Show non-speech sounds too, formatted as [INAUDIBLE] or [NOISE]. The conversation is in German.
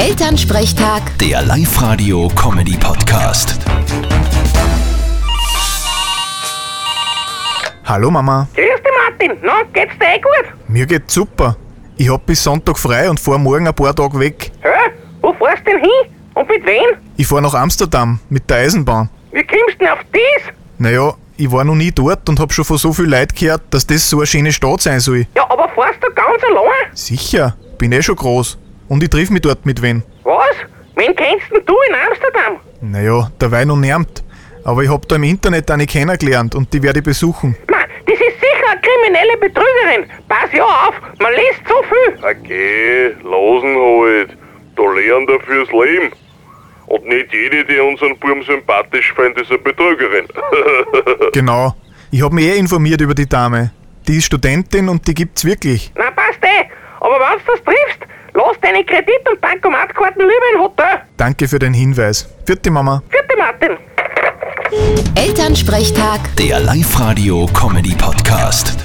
Elternsprechtag, Der Live-Radio-Comedy-Podcast. Hallo Mama, Grüß dich, Martin. Na, geht's dir eh gut? mir geht's super. Ich hab bis Sonntag frei und fahr morgen ein paar Tage weg. Hä? Wo fährst du denn hin? Und mit wem? Ich fahr nach Amsterdam mit der Eisenbahn. Wie kommst du denn auf das? Naja, ich war noch nie dort und hab schon von so viel Leuten gehört, dass das so eine schöne Stadt sein soll. Ja, aber fährst du ganz allein? Sicher, bin eh schon groß. Und ich triff mich dort mit wen. Was? Wen kennst denn du in Amsterdam? Naja, der Wein noch niemand. Aber ich hab da im Internet eine kennengelernt und die werde ich besuchen. Ma, das ist sicher eine kriminelle Betrügerin. Pass ja auf, man liest so viel. Okay, losen halt. Da lernen wir fürs Leben. Und nicht jede, die unseren Burm sympathisch findet, ist eine Betrügerin. [LAUGHS] Genau. Ich hab mich eh informiert über die Dame. Die ist Studentin und die gibt's wirklich. Na, passt eh. Aber wenn du das triffst, deine Kredit- und Bankomatkarten lieber im Hotel. Danke für den Hinweis. Vierte Mama. Vierte Martin. Elternsprechtag. Der Live-Radio-Comedy-Podcast.